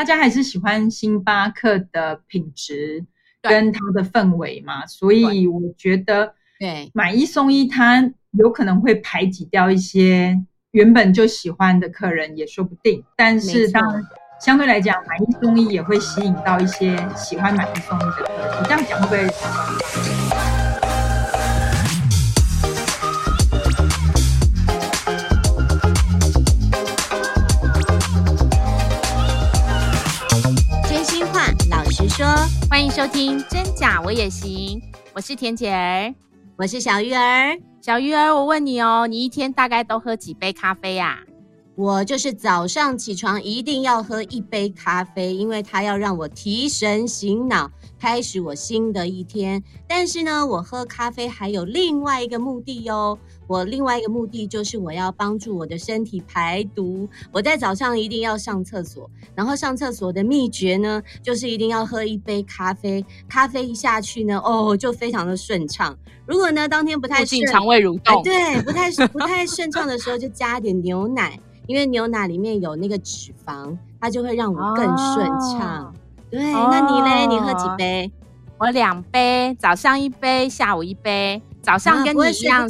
大家还是喜欢星巴克的品质跟它的氛围嘛，所以我觉得，对，买一送一，它有可能会排挤掉一些原本就喜欢的客人，也说不定。但是当相对来讲，买一送一也会吸引到一些喜欢买一送一的客人。你这样讲会不会？说，欢迎收听《真假我也行》，我是田姐儿，我是小鱼儿。小鱼儿，我问你哦，你一天大概都喝几杯咖啡呀？我就是早上起床一定要喝一杯咖啡，因为它要让我提神醒脑，开始我新的一天。但是呢，我喝咖啡还有另外一个目的哟。我另外一个目的就是我要帮助我的身体排毒。我在早上一定要上厕所，然后上厕所的秘诀呢，就是一定要喝一杯咖啡。咖啡一下去呢，哦，就非常的顺畅。如果呢当天不太顺，肠胃蠕动，对，不太不太顺畅的时候，就加点牛奶，因为牛奶里面有那个脂肪，它就会让我更顺畅。哦、对，哦、那你嘞？你喝几杯？我两杯，早上一杯，下午一杯。早上跟你一样。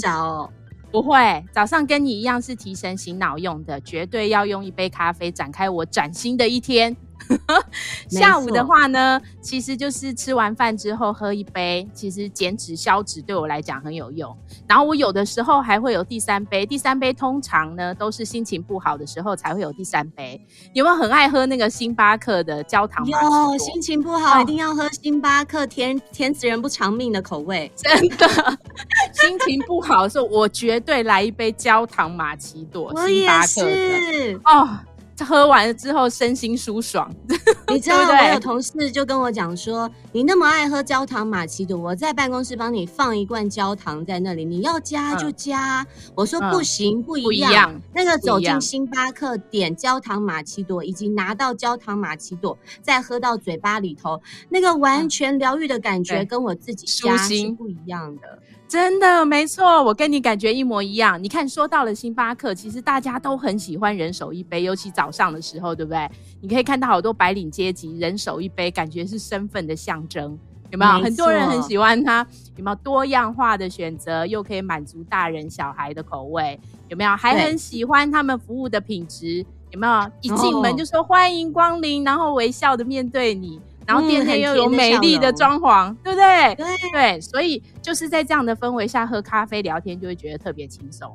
不会，早上跟你一样是提神醒脑用的，绝对要用一杯咖啡展开我崭新的一天。下午的话呢，其实就是吃完饭之后喝一杯，其实减脂消脂对我来讲很有用。然后我有的时候还会有第三杯，第三杯通常呢都是心情不好的时候才会有第三杯。有没有很爱喝那个星巴克的焦糖玛奇朵？有，心情不好一定要喝星巴克甜，甜甜死人不偿命的口味，真的。心情不好的时候，我绝对来一杯焦糖玛奇朵，星巴克的哦。喝完了之后身心舒爽，你知道我有同事就跟我讲说，你那么爱喝焦糖玛奇朵，我在办公室帮你放一罐焦糖在那里，你要加就加。嗯、我说不行，不一样。不一样，那个走进星巴克点焦糖玛奇朵，以及拿到焦糖玛奇朵再喝到嘴巴里头，那个完全疗愈的感觉跟我自己加是不一样的。真的没错，我跟你感觉一模一样。你看，说到了星巴克，其实大家都很喜欢人手一杯，尤其早上的时候，对不对？你可以看到好多白领阶级人手一杯，感觉是身份的象征，有没有？没。很多人很喜欢它，有没有多样化的选择，又可以满足大人小孩的口味，有没有？还很喜欢他们服务的品质，有没有？一进门就说欢迎光临，然后微笑的面对你。然后店内又有美丽的装潢，嗯、对不对？对对，所以就是在这样的氛围下喝咖啡聊天，就会觉得特别轻松。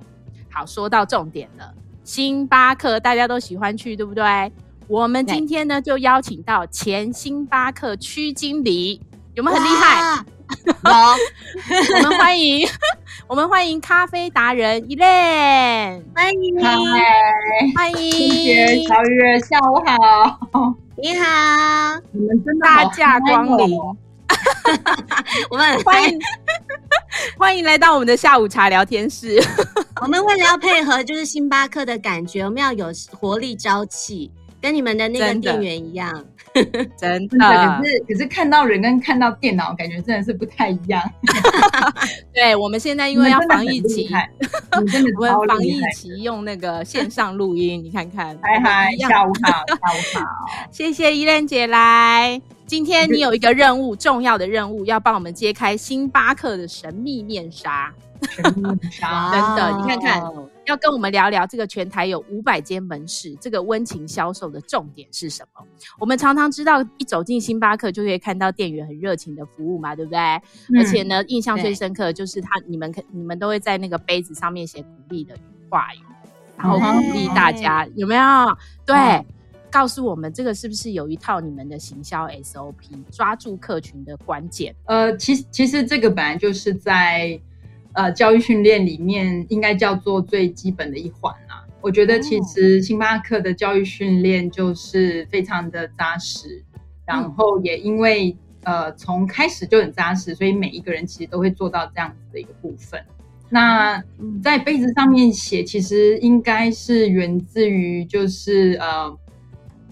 好，说到重点了，星巴克大家都喜欢去，对不对？我们今天呢，就邀请到前星巴克区经理，有没有很厉害？好，我们欢迎，我们欢迎咖啡达人 Elaine，欢迎，欢迎，谢谢小月，下午好。你好，你们真的大驾光临，我们欢迎 欢迎来到我们的下午茶聊天室。我们为了要配合就是星巴克的感觉，我们要有活力朝气，跟你们的那个店员一样。真的，可是可是看到人跟看到电脑感觉真的是不太一样。对，我们现在因为要防疫期，我们防疫期用那个线上录音，你看看。嗨嗨，下午好，下午好。谢谢依恋姐来。今天你有一个任务，重要的任务，要帮我们揭开星巴克的神秘面纱。神秘面纱，真的，你看看。要跟我们聊聊这个全台有五百间门市，这个温情销售的重点是什么？我们常常知道，一走进星巴克就可以看到店员很热情的服务嘛，对不对？嗯、而且呢，印象最深刻的就是他，你们可你们都会在那个杯子上面写鼓励的话语，然后鼓励大家，有没有？对，嗯、告诉我们这个是不是有一套你们的行销 SOP，抓住客群的关键？呃，其实其实这个本来就是在。呃，教育训练里面应该叫做最基本的一环啦。我觉得其实星巴克的教育训练就是非常的扎实，然后也因为呃从开始就很扎实，所以每一个人其实都会做到这样子的一个部分。那在杯子上面写，其实应该是源自于就是呃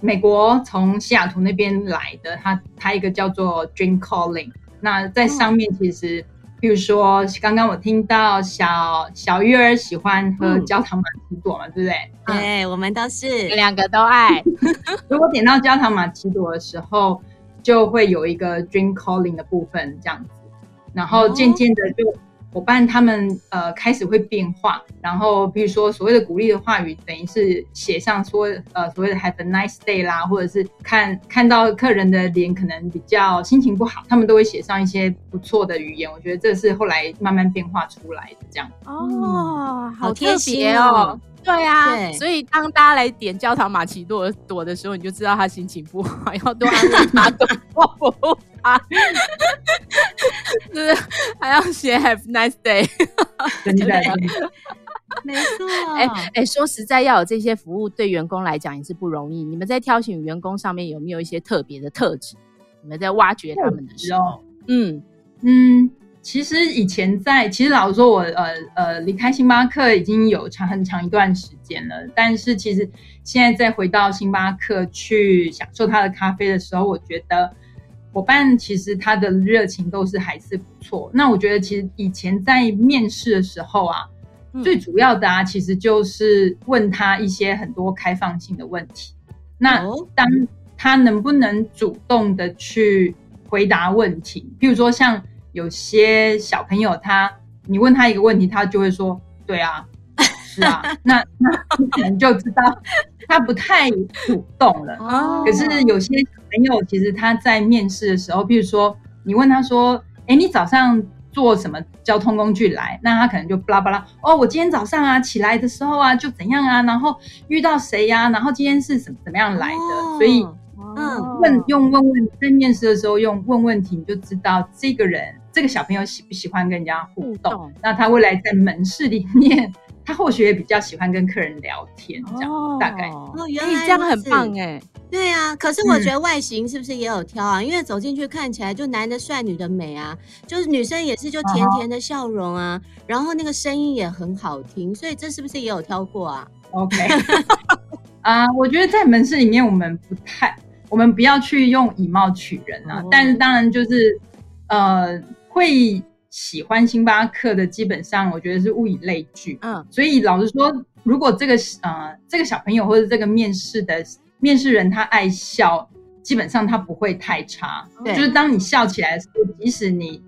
美国从西雅图那边来的，他他一个叫做 Dream Calling，那在上面其实。比如说刚刚我听到小小鱼儿喜欢喝焦糖玛奇朵嘛，嗯、对不对？对，我们都是两个都爱。如果点到焦糖玛奇朵的时候，就会有一个 drink calling 的部分这样子，然后渐渐的就。伙伴他们呃开始会变化，然后比如说所谓的鼓励的话语，等于是写上说呃所谓的 Have a nice day 啦，或者是看看到客人的脸可能比较心情不好，他们都会写上一些不错的语言。我觉得这是后来慢慢变化出来的这样。哦，嗯、好特别哦。对啊，对，所以当大家来点焦糖玛奇朵朵的时候，你就知道他心情不好，要多安慰他，多保护他，是还要写 Have nice day，真的，没错。哎哎，说实在，要有这些服务，对员工来讲也是不容易。你们在挑选员工上面有没有一些特别的特质？你们在挖掘他们的时候，嗯嗯。其实以前在，其实老实说我，我呃呃离开星巴克已经有长很长一段时间了。但是其实现在再回到星巴克去享受他的咖啡的时候，我觉得伙伴其实他的热情都是还是不错。那我觉得其实以前在面试的时候啊，嗯、最主要的啊，其实就是问他一些很多开放性的问题。那当他能不能主动的去回答问题，譬如说像。有些小朋友他，你问他一个问题，他就会说：“对啊，是啊。那”那那你可能就知道他不太主动了。哦。可是有些小朋友其实他在面试的时候，比如说你问他说：“哎，你早上坐什么交通工具来？”那他可能就巴拉巴拉：“哦，我今天早上啊起来的时候啊就怎样啊，然后遇到谁呀、啊，然后今天是怎么怎么样来的。哦”所以。嗯，问用问问在面试的时候用问问题，你就知道这个人这个小朋友喜不喜欢跟人家互动。互动，那他未来在门市里面，他或许也比较喜欢跟客人聊天，这样、哦、大概。哦，原来这样很棒哎。对啊，可是我觉得外形是不是也有挑啊？嗯、因为走进去看起来就男的帅，女的美啊。就是女生也是就甜甜的笑容啊，哦、然后那个声音也很好听，所以这是不是也有挑过啊？OK，啊，uh, 我觉得在门市里面我们不太。我们不要去用以貌取人啊，oh. 但是当然就是，呃，会喜欢星巴克的，基本上我觉得是物以类聚。嗯，uh. 所以老实说，如果这个呃这个小朋友或者这个面试的面试人他爱笑，基本上他不会太差。对，就是当你笑起来的时候，即使你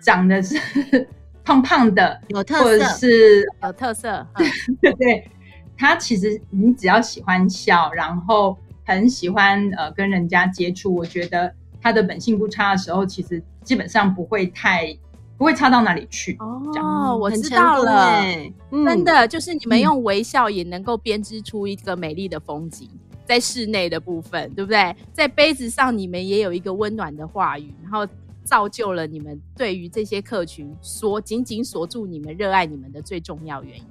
长得是 胖胖的，有特色，或者是有特色，对对，他其实你只要喜欢笑，然后。很喜欢呃跟人家接触，我觉得他的本性不差的时候，其实基本上不会太不会差到哪里去。哦，我知道了，嗯、真的就是你们用微笑也能够编织出一个美丽的风景，嗯、在室内的部分，对不对？在杯子上你们也有一个温暖的话语，然后造就了你们对于这些客群锁紧紧锁住你们热爱你们的最重要原因。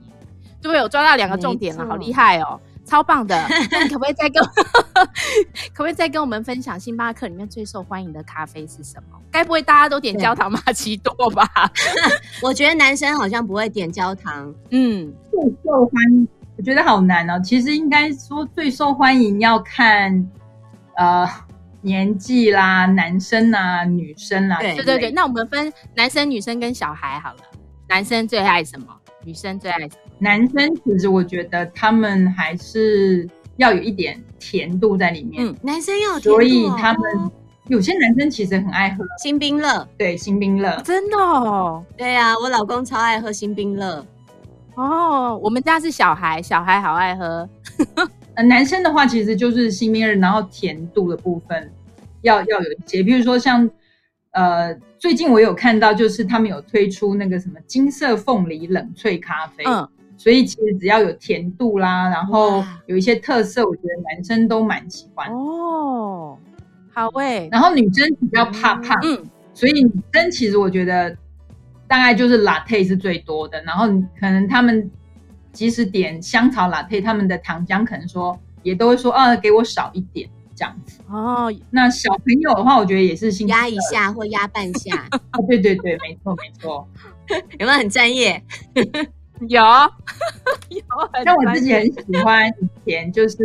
对不对？我抓到两个重点了，好厉害哦！超棒的，那你可不可以再跟，可不可以再跟我们分享星巴克里面最受欢迎的咖啡是什么？该不会大家都点焦糖玛奇朵吧？我觉得男生好像不会点焦糖。嗯，最受欢迎，我觉得好难哦。其实应该说最受欢迎要看呃年纪啦，男生啊，女生啦。对对对，那我们分男生、女生跟小孩好了。男生最爱什么？女生最爱什么？男生其实我觉得他们还是要有一点甜度在里面。嗯，男生要有甜度，所以他们有些男生其实很爱喝新冰乐。对，新冰乐，真的哦。对啊，我老公超爱喝新冰乐。哦，我们家是小孩，小孩好爱喝。呃，男生的话其实就是新冰乐，然后甜度的部分要要有一些，比如说像呃，最近我有看到就是他们有推出那个什么金色凤梨冷萃咖啡。嗯。所以其实只要有甜度啦，然后有一些特色，我觉得男生都蛮喜欢哦。好诶、欸，然后女生比较怕胖，嗯，所以女生其实我觉得大概就是 latte 是最多的。然后可能他们即使点香草 latte，他们的糖浆可能说也都会说啊，给我少一点这样子哦。那小朋友的话，我觉得也是心压一下或压半下。哦，对对对，没错没错，有没有很专业？有，有。像我自己很喜欢以前就是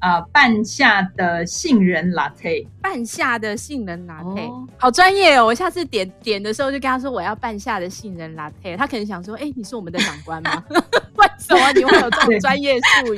呃半夏的杏仁 latte，半夏的杏仁 latte，、哦、好专业哦！我下次点点的时候就跟他说我要半夏的杏仁 latte，他可能想说，哎、欸，你是我们的长官吗？为什么你会有这种专业术语？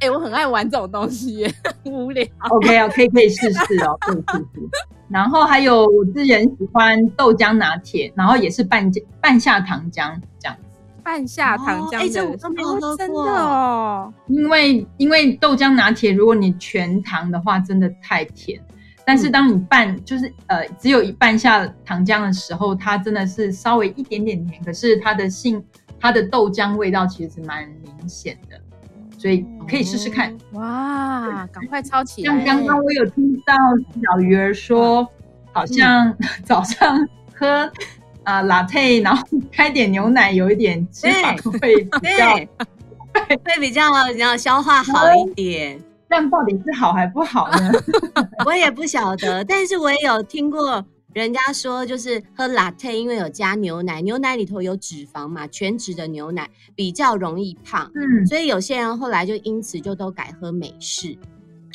哎、欸，我很爱玩这种东西耶，无聊。OK 啊，可以可以试试哦，可以试试。然后还有我之前喜欢豆浆拿铁，然后也是半半夏糖浆这样子。半夏糖浆的，哎、哦，这我都没有喝过。真的哦。因为因为豆浆拿铁，如果你全糖的话，真的太甜。但是当你半就是呃只有一半下糖浆的时候，它真的是稍微一点点甜，可是它的性它的豆浆味道其实蛮明显的。所以可以试试看、哦、哇！赶快抄起来。像刚刚我有听到小鱼儿说，好像 早上喝啊 latte，然后 开点牛奶，有一点脂肪会比较会比较比较消化好一点。这样到底是好还不好呢？我也不晓得，但是我也有听过。人家说就是喝 latte，因为有加牛奶，牛奶里头有脂肪嘛，全脂的牛奶比较容易胖，嗯，所以有些人后来就因此就都改喝美式。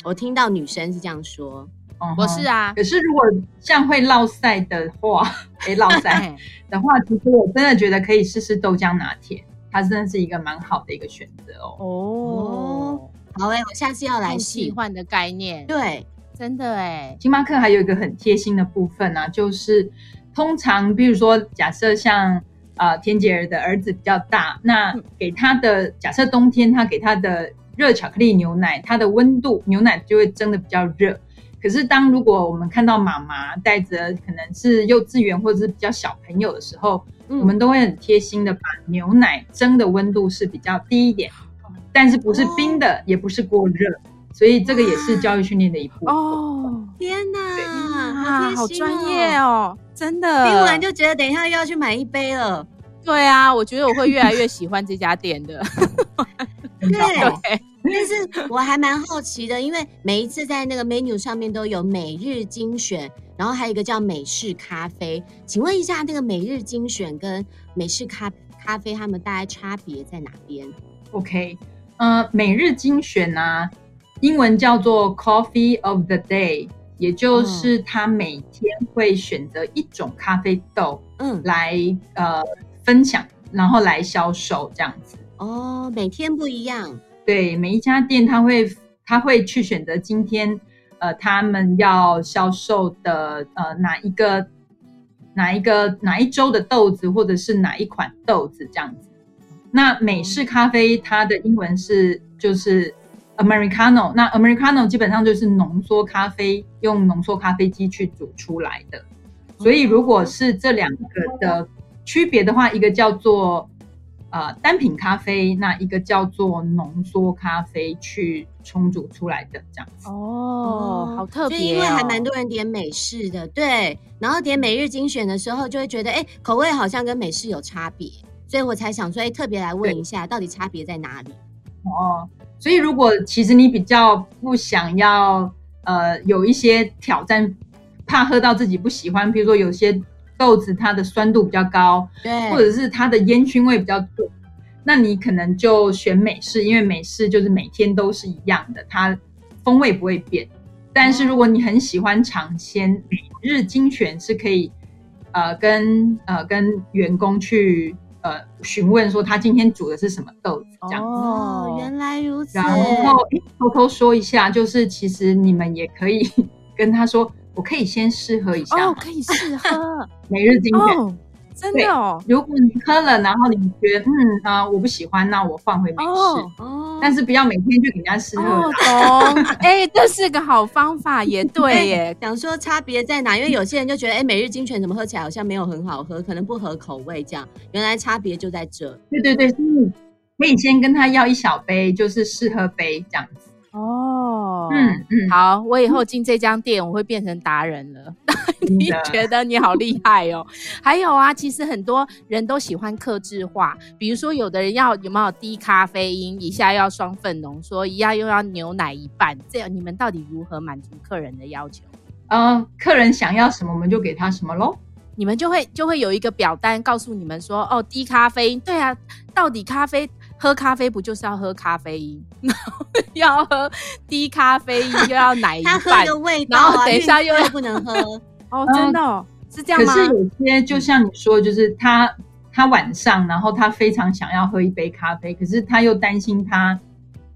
我听到女生是这样说，哦、我是啊。可是如果像会落晒的话，哎，落 晒的话，其实我真的觉得可以试试豆浆拿铁，它真的是一个蛮好的一个选择哦。哦，好哎，我下次要来试换的概念，对。真的哎，星巴克还有一个很贴心的部分啊，就是通常比如说假设像呃恬姐儿的儿子比较大，那给他的假设冬天他给他的热巧克力牛奶，它的温度牛奶就会蒸的比较热。可是当如果我们看到妈妈带着可能是幼稚园或者是比较小朋友的时候，嗯、我们都会很贴心的把牛奶蒸的温度是比较低一点，但是不是冰的，哦、也不是过热。所以这个也是教育训练的一部分哦！天哪，啊，好专业哦，真的。听完就觉得等一下又要去买一杯了。对啊，我觉得我会越来越喜欢这家店的。对，对但是我还蛮好奇的，因为每一次在那个 menu 上面都有每日精选，然后还有一个叫美式咖啡。请问一下，那个每日精选跟美式咖咖啡，它们大概差别在哪边？OK，呃，每日精选呢、啊？英文叫做 Coffee of the Day，也就是他每天会选择一种咖啡豆，嗯，来呃分享，然后来销售这样子。哦，每天不一样。对，每一家店他会他会去选择今天呃他们要销售的呃哪一个哪一个哪一周的豆子，或者是哪一款豆子这样子。那美式咖啡它的英文是就是。Americano，那 Americano 基本上就是浓缩咖啡，用浓缩咖啡机去煮出来的。所以如果是这两个的区别的话，一个叫做呃单品咖啡，那一个叫做浓缩咖啡去冲煮出来的这样子。哦，好特别哦。因为还蛮多人点美式的，对，然后点每日精选的时候就会觉得，哎，口味好像跟美式有差别，所以我才想说，哎，特别来问一下，到底差别在哪里？哦。所以，如果其实你比较不想要，呃，有一些挑战，怕喝到自己不喜欢，比如说有些豆子它的酸度比较高，对，或者是它的烟熏味比较重，那你可能就选美式，因为美式就是每天都是一样的，它风味不会变。但是如果你很喜欢尝鲜，每日精选是可以，呃，跟呃跟员工去。呃，询问说他今天煮的是什么豆子，这样哦，原来如此。然后偷偷说一下，就是其实你们也可以 跟他说，我可以先试喝一下哦，可以试喝 每日精选。哦真的哦，如果你喝了，然后你觉得嗯啊、呃、我不喜欢，那我放回美式。哦，哦但是不要每天去给人家试喝。哦，懂。哎、欸，这是个好方法，也 对耶。想说差别在哪？因为有些人就觉得，哎、欸，每日精选怎么喝起来好像没有很好喝，可能不合口味这样。原来差别就在这。对对对，嗯，可以先跟他要一小杯，就是试喝杯这样子。哦，嗯嗯，好，我以后进这家店，我会变成达人了。你 觉得你好厉害哦？还有啊，其实很多人都喜欢克制化，比如说有的人要有没有低咖啡因，一下要双份浓缩，一下又要牛奶一半，这样你们到底如何满足客人的要求？嗯、呃，客人想要什么，我们就给他什么喽。你们就会就会有一个表单告诉你们说，哦，低咖啡因，对啊，到底咖啡。喝咖啡不就是要喝咖啡因，然 后要喝低咖啡因，又要奶一半，他喝的味道、啊，然后等一下又不能喝。哦，真的、是这样吗？可是有些就像你说，就是他他晚上，然后他非常想要喝一杯咖啡，可是他又担心他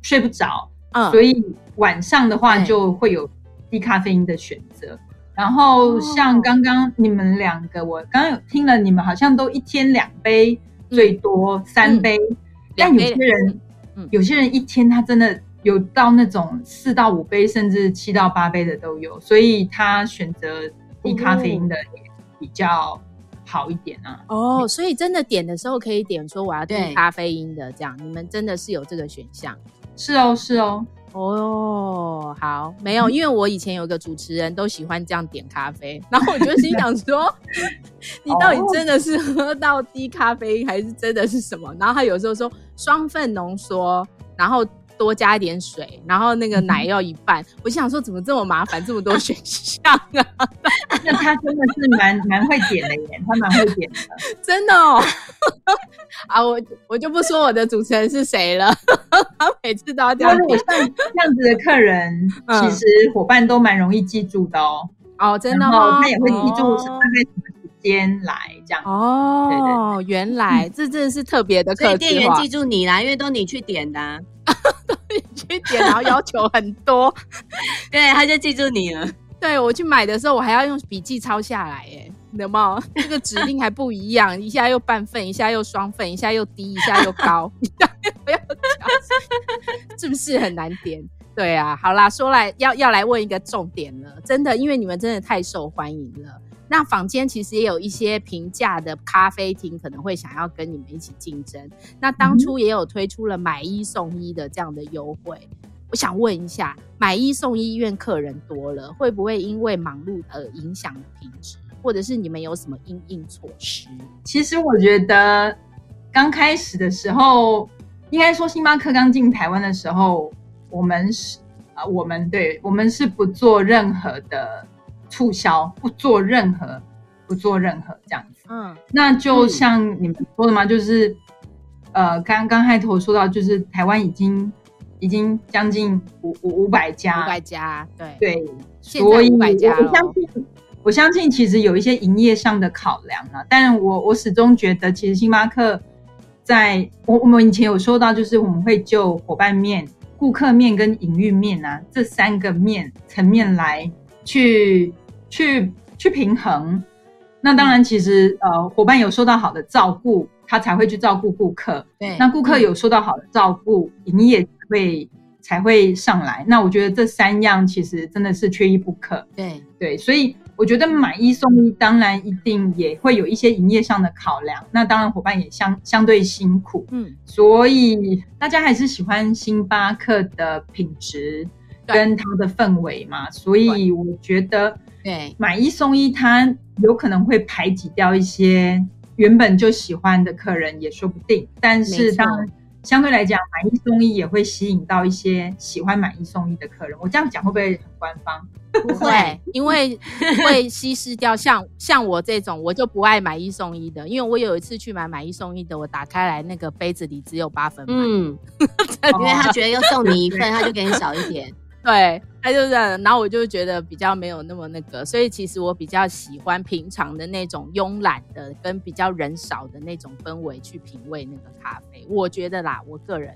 睡不着，嗯，所以晚上的话就会有低咖啡因的选择。然后像刚刚你们两个，我刚刚有听了，你们好像都一天两杯，最多三杯。嗯、但有些人、嗯，有些人一天他真的有到那种四到五杯，甚至七到八杯的都有，所以他选择低咖啡因的也比较好一点啊。哦，所以真的点的时候可以点说我要低咖啡因的，这样你们真的是有这个选项？是哦，是哦。哦，好，没有，因为我以前有个主持人都喜欢这样点咖啡，然后我就心想说，你到底真的是喝到低咖啡因，还是真的是什么？然后他有时候说双份浓缩，然后。多加一点水，然后那个奶要一半。嗯、我想说，怎么这么麻烦，这么多选项啊？那他真的是蛮蛮会点的耶，他蛮会点的，真的哦。啊，我我就不说我的主持人是谁了，他每次都要这样点。像这样子的客人，其实伙伴都蛮容易记住的哦。哦，真的吗？他也会记住大概什么时间来这样。哦，对对对，原来、嗯、这真的是特别的客制化。所以店员记住你啦，因为都你去点的、啊。去点，然后要求很多，对，他就记住你了。对，我去买的时候，我还要用笔记抄下来，哎，有没有？这个指令还不一样，一下又半份，一下又双份，一下又低，一下又高，一下又不要讲，是不是很难点？对啊，好啦，说来要要来问一个重点了，真的，因为你们真的太受欢迎了。那坊间其实也有一些平价的咖啡厅，可能会想要跟你们一起竞争。那当初也有推出了买一送一的这样的优惠。我想问一下，买一送一，因为客人多了，会不会因为忙碌而影响品质？或者是你们有什么应应措施？其实我觉得刚开始的时候，应该说星巴克刚进台湾的时候，我们是啊，我们对，我们是不做任何的。促销不做任何，不做任何这样子。嗯，那就像你们说的嘛，就是，呃，刚刚开头说到，就是台湾已经已经将近五五五百家，五百家，对对，所以我相信，我相信其实有一些营业上的考量啊，但我我始终觉得，其实星巴克在我我们以前有说到，就是我们会就伙伴面、顾客面跟营运面啊这三个面层面来去。去去平衡，那当然，其实呃，伙伴有受到好的照顾，他才会去照顾顾客。对，那顾客有受到好的照顾，营业会才会上来。那我觉得这三样其实真的是缺一不可。对对，所以我觉得买一送一，当然一定也会有一些营业上的考量。那当然，伙伴也相相对辛苦。嗯，所以大家还是喜欢星巴克的品质跟它的氛围嘛。所以我觉得。对，买一送一，它有可能会排挤掉一些原本就喜欢的客人，也说不定。但是当然相对来讲，买一送一也会吸引到一些喜欢买一送一的客人。我这样讲会不会很官方？不会，因为 会稀释掉像像我这种，我就不爱买一送一的。因为我有一次去买买一送一的，我打开来那个杯子里只有八分满，嗯，因为他觉得又送你一份，他就给你少一点。对，他就是这样，然后我就觉得比较没有那么那个，所以其实我比较喜欢平常的那种慵懒的，跟比较人少的那种氛围去品味那个咖啡。我觉得啦，我个人，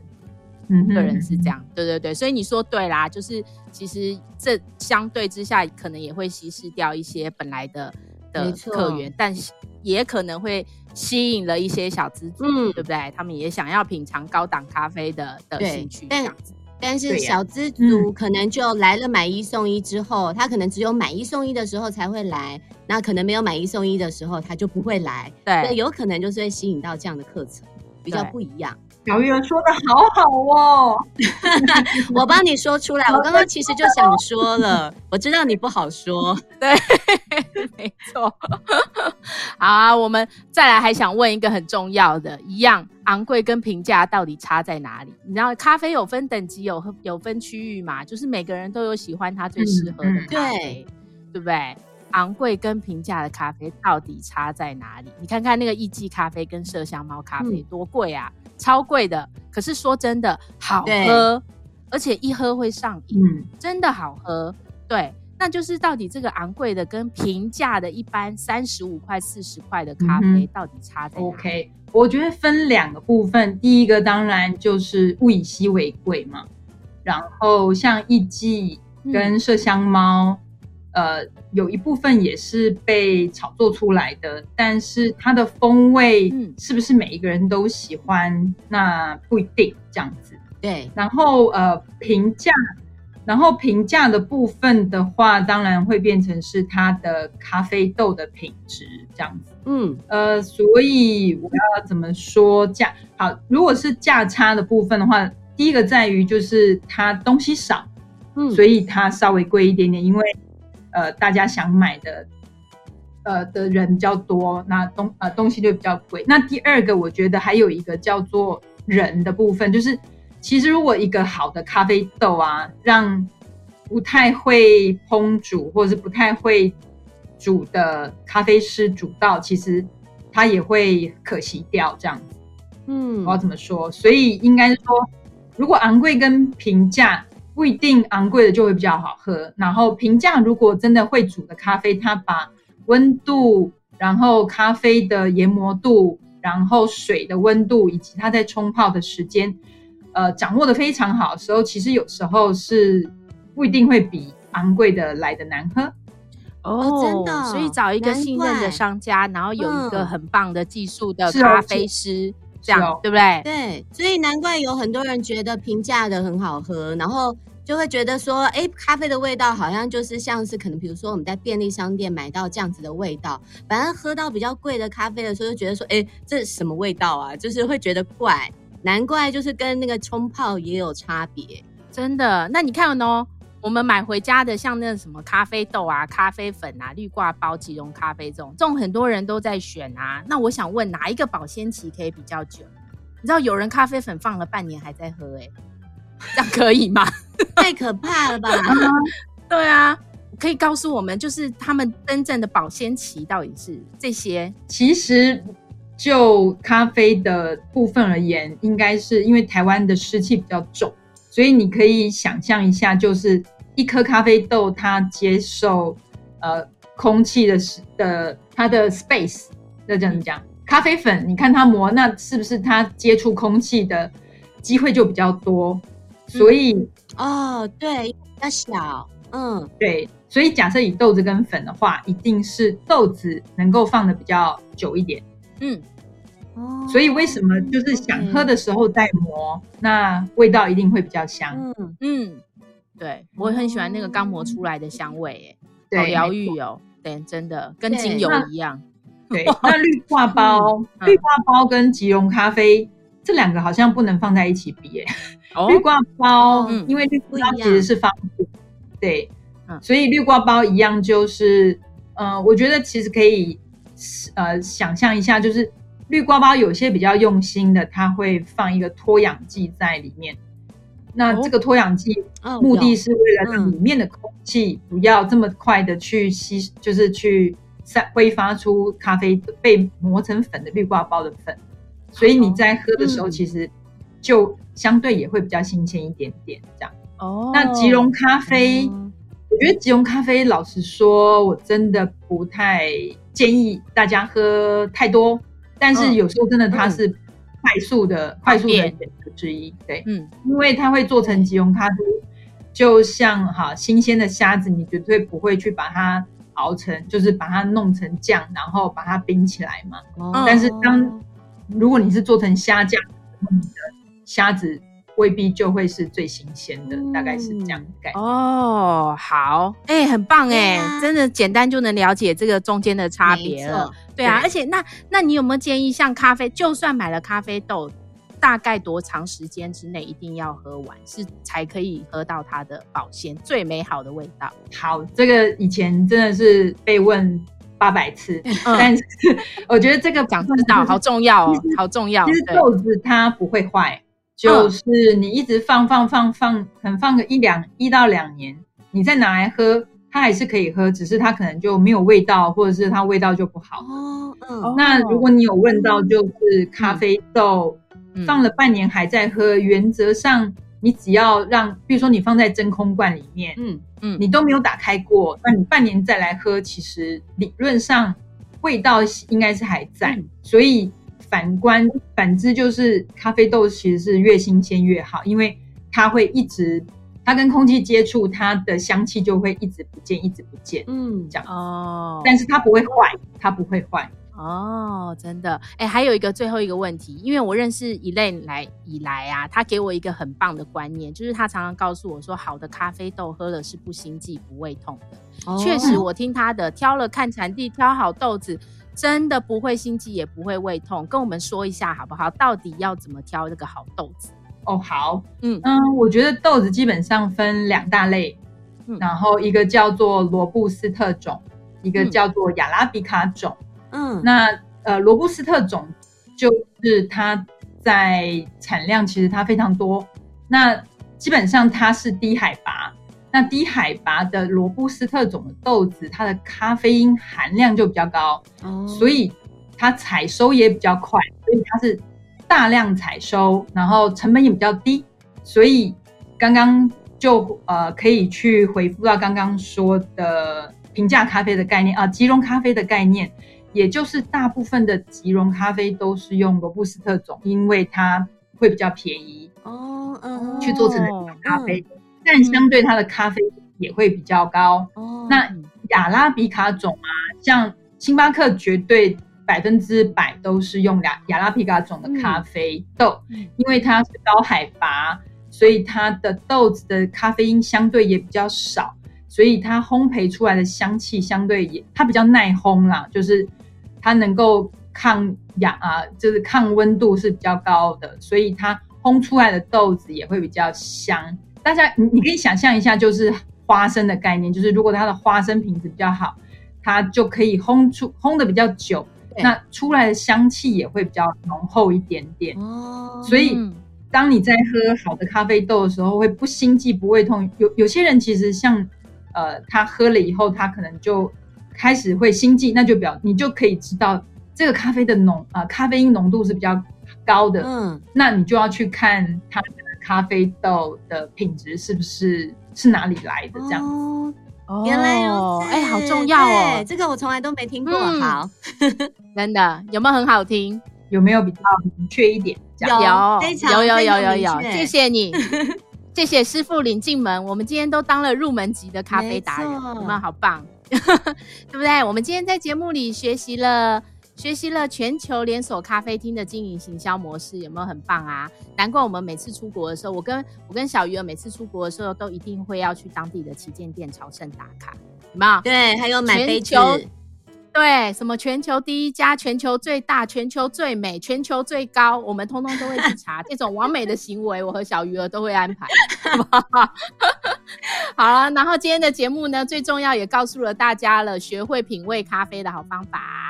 嗯，个人是这样，对对对。所以你说对啦，就是其实这相对之下，可能也会稀释掉一些本来的的客源，但也可能会吸引了一些小资族，嗯，对不对？他们也想要品尝高档咖啡的的兴趣，这样子。但是小资族可能就来了买一送一之后，嗯，他可能只有买一送一的时候才会来，那可能没有买一送一的时候他就不会来。对，所以有可能就是会吸引到这样的课程，比较不一样。小玉儿说的好好哦，我帮你说出来。我刚刚其实就想说了，我知道你不好说。对，没错。好啊，我们再来还想问一个很重要的，一样昂贵跟平价到底差在哪里？你知道咖啡有分等级，有有分区域嘛？就是每个人都有喜欢他最适合的咖啡，嗯嗯、对，对不对？昂贵跟平价的咖啡到底差在哪里？你看看那个艺妓咖啡跟麝香猫咖啡多贵啊！超贵的，可是说真的好喝，而且一喝会上瘾，嗯，真的好喝。对，那就是到底这个昂贵的跟平价的一般三十五块、四十块的咖啡到底差在哪？OK，我觉得分两个部分，第一个当然就是物以稀为贵嘛，然后像艺妓跟麝香猫。嗯呃，有一部分也是被炒作出来的，但是它的风味是不是每一个人都喜欢？嗯、那不一定这样子。对，然后呃，评价，然后评价的部分的话，当然会变成是它的咖啡豆的品质这样子。嗯，呃，所以我要怎么说价？好，如果是价差的部分的话，第一个在于就是它东西少，嗯，所以它稍微贵一点点，因为。呃，大家想买的，呃的人比较多，那东呃东西就比较贵。那第二个，我觉得还有一个叫做人的部分，就是其实如果一个好的咖啡豆啊，让不太会烹煮或者是不太会煮的咖啡师煮到，其实它也会可惜掉这样子。嗯，我要怎么说？所以应该说，如果昂贵跟平价。不一定昂贵的就会比较好喝，然后平价如果真的会煮的咖啡，它把温度，然后咖啡的研磨度，然后水的温度以及它在冲泡的时间，呃，掌握的非常好的时候，其实有时候是不一定会比昂贵的来的难喝。哦，真的，所以找一个信任的商家，然后有一个很棒的技术的咖啡师。这样、哦、对不对？对，所以难怪有很多人觉得平价的很好喝，然后就会觉得说，哎，咖啡的味道好像就是像是可能，比如说我们在便利商店买到这样子的味道，反正喝到比较贵的咖啡的时候，就觉得说，哎，这是什么味道啊？就是会觉得怪，难怪就是跟那个冲泡也有差别，真的。那你看哦。我们买回家的，像那什么咖啡豆啊、咖啡粉啊、绿挂包、即溶咖啡这种，这种很多人都在选啊。那我想问，哪一个保鲜期可以比较久？你知道有人咖啡粉放了半年还在喝，欸，哎，这样可以吗？太可怕了吧？对啊，可以告诉我们，就是他们真正的保鲜期到底是这些？其实就咖啡的部分而言，应该是因为台湾的湿气比较重，所以你可以想象一下，就是。一颗咖啡豆，它接受呃空气的的它的 space，要这样讲。咖啡粉，你看它磨，那是不是它接触空气的机会就比较多？所以、嗯、哦，对，比较小，嗯，对。所以假设以豆子跟粉的话，一定是豆子能够放的比较久一点，嗯，哦。所以为什么就是想喝的时候再磨，嗯、那味道一定会比较香，嗯嗯。对，我很喜欢那个刚磨出来的香味，哎，好疗愈哦。对，真的跟精油一样。对，那绿挂包、绿挂包跟吉隆咖啡这两个好像不能放在一起比，哎。绿挂包，因为绿挂包其实是方便，对，所以绿挂包一样就是，呃，我觉得其实可以，呃，想象一下，就是绿挂包有些比较用心的，它会放一个脱氧剂在里面。那这个脱氧剂目的是为了让里面的空气不要这么快的去吸，就是去散挥发出咖啡被磨成粉的绿挂包的粉，所以你在喝的时候其实就相对也会比较新鲜一点点这样。哦，那吉隆咖啡，我觉得吉隆咖啡老实说，我真的不太建议大家喝太多，但是有时候真的它是。快速的，快速的选择之一，对，嗯，因为它会做成吉隆咖啡，就像哈新鲜的虾子，你绝对不会去把它熬成，就是把它弄成酱，然后把它冰起来嘛。哦、但是当如果你是做成虾酱，你的虾子未必就会是最新鲜的，嗯、大概是这样的概念。哦，好，哎、欸，很棒哎、欸，啊、真的简单就能了解这个中间的差别了。对啊，对，而且那那你有没有建议，像咖啡，就算买了咖啡豆，大概多长时间之内一定要喝完，是才可以喝到它的保鲜最美好的味道？好，这个以前真的是被问八百次，嗯、但是 我觉得这个想知道好重要哦，好重要。其实豆子它不会坏，就是你一直放放放放，可能放个一两一到两年，你再拿来喝。它还是可以喝，只是它可能就没有味道，或者是它味道就不好。哦，嗯。那如果你有问到，就是咖啡豆，放了半年还在喝，原则上你只要让，比如说你放在真空罐里面，嗯嗯，你都没有打开过，那你半年再来喝，其实理论上味道应该是还在。嗯、所以反观反之，就是咖啡豆其实是越新鲜越好，因为它会一直。它跟空气接触，它的香气就会一直不见，一直不见。嗯，这样哦。但是它不会坏，它不会坏。哦，真的。哎、欸，还有一个最后一个问题，因为我认识 Elaine 来以来啊，他给我一个很棒的观念，就是他常常告诉我说，好的咖啡豆喝了是不心悸、不胃痛的。哦、确实，我听他的，挑了看产地，挑好豆子，真的不会心悸，也不会胃痛。跟我们说一下好不好？到底要怎么挑这个好豆子？哦，好，嗯嗯，我觉得豆子基本上分两大类，嗯，然后一个叫做罗布斯特种，一个叫做亚拉比卡种，嗯，那呃罗布斯特种就是它在产量其实它非常多，那基本上它是低海拔，那低海拔的罗布斯特种的豆子，它的咖啡因含量就比较高，哦，所以它采收也比较快，所以它是。大量采收，然后成本也比较低，所以刚刚就呃可以去回复到刚刚说的平价咖啡的概念啊，即溶咖啡的概念，也就是大部分的即溶咖啡都是用罗布斯特种，因为它会比较便宜哦，嗯，去做成的咖啡，嗯、但相对它的咖啡也会比较高。哦，那亚拉比卡种啊，像星巴克绝对。百分之百都是用亚亚拉比卡种的咖啡豆，嗯、因为它是高海拔，所以它的豆子的咖啡因相对也比较少，所以它烘焙出来的香气相对也它比较耐烘啦，就是它能够抗氧啊，就是抗温度是比较高的，所以它烘出来的豆子也会比较香。大家你你可以想象一下，就是花生的概念，就是如果它的花生品质比较好，它就可以烘出烘的比较久。那出来的香气也会比较浓厚一点点哦，所以当你在喝好的咖啡豆的时候，会不心悸不胃痛。有有些人其实像呃，他喝了以后，他可能就开始会心悸，那就表你就可以知道这个咖啡的浓啊、呃，咖啡因浓度是比较高的。嗯，那你就要去看它的咖啡豆的品质是不是是哪里来的这样子。哦原来哦，哎、欸，好重要哦，这个我从来都没听过。嗯、好，真的有没有很好听？有没有比较明确一点？有，有，有，有，有，有。谢谢你，谢谢师傅领进门。我们今天都当了入门级的咖啡达人，错你们好棒，对不对？我们今天在节目里学习了。学习了全球连锁咖啡厅的经营行销模式，有没有很棒啊？难怪我们每次出国的时候，我跟我跟小鱼儿每次出国的时候，都一定会要去当地的旗舰店朝圣打卡，有没有？对，还有买杯子，对，什么全球第一家、全球最大、全球最美、全球最高，我们通通都会去查。这种完美的行为，我和小鱼儿都会安排，好不好？好了，然后今天的节目呢，最重要也告诉了大家了，学会品味咖啡的好方法。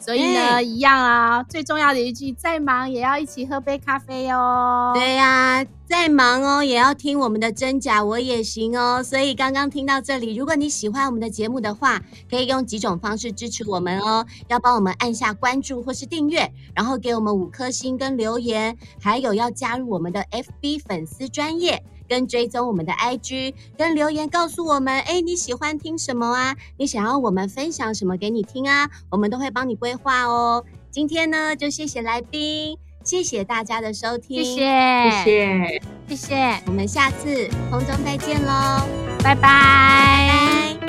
所以呢，欸、一样啊，最重要的一句，再忙也要一起喝杯咖啡哦。对呀、啊，再忙哦，也要听我们的真假我也行哦。所以刚刚听到这里，如果你喜欢我们的节目的话，可以用几种方式支持我们哦。要帮我们按下关注或是订阅，然后给我们五颗星跟留言，还有要加入我们的 FB 粉丝专页。跟追踪我们的 IG，跟留言告诉我们，哎，你喜欢听什么啊？你想要我们分享什么给你听啊？我们都会帮你规划哦。今天呢，就谢谢来宾，谢谢大家的收听，谢谢，谢谢，谢谢，我们下次空中再见喽，拜拜。拜拜。